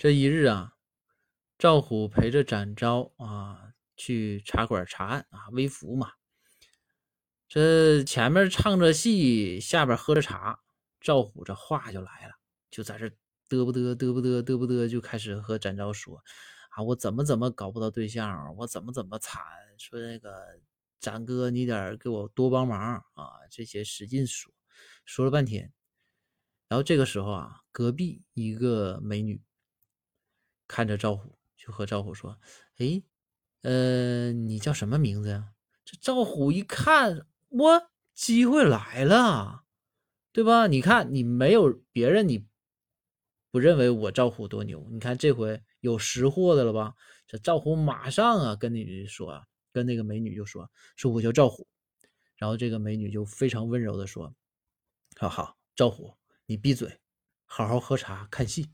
这一日啊，赵虎陪着展昭啊去茶馆查案啊，微服嘛。这前面唱着戏，下边喝着茶，赵虎这话就来了，就在这嘚不嘚嘚不嘚嘚不嘚，就开始和展昭说啊，我怎么怎么搞不到对象，我怎么怎么惨，说那个展哥你得给我多帮忙啊，这些使劲说，说了半天。然后这个时候啊，隔壁一个美女看着赵虎，就和赵虎说：“哎，呃，你叫什么名字呀？”这赵虎一看，我机会来了，对吧？你看你没有别人，你不认为我赵虎多牛？你看这回有识货的了吧？这赵虎马上啊，跟你说，跟那个美女就说：“说我叫赵虎。”然后这个美女就非常温柔的说：“好好，赵虎。”你闭嘴，好好喝茶看戏。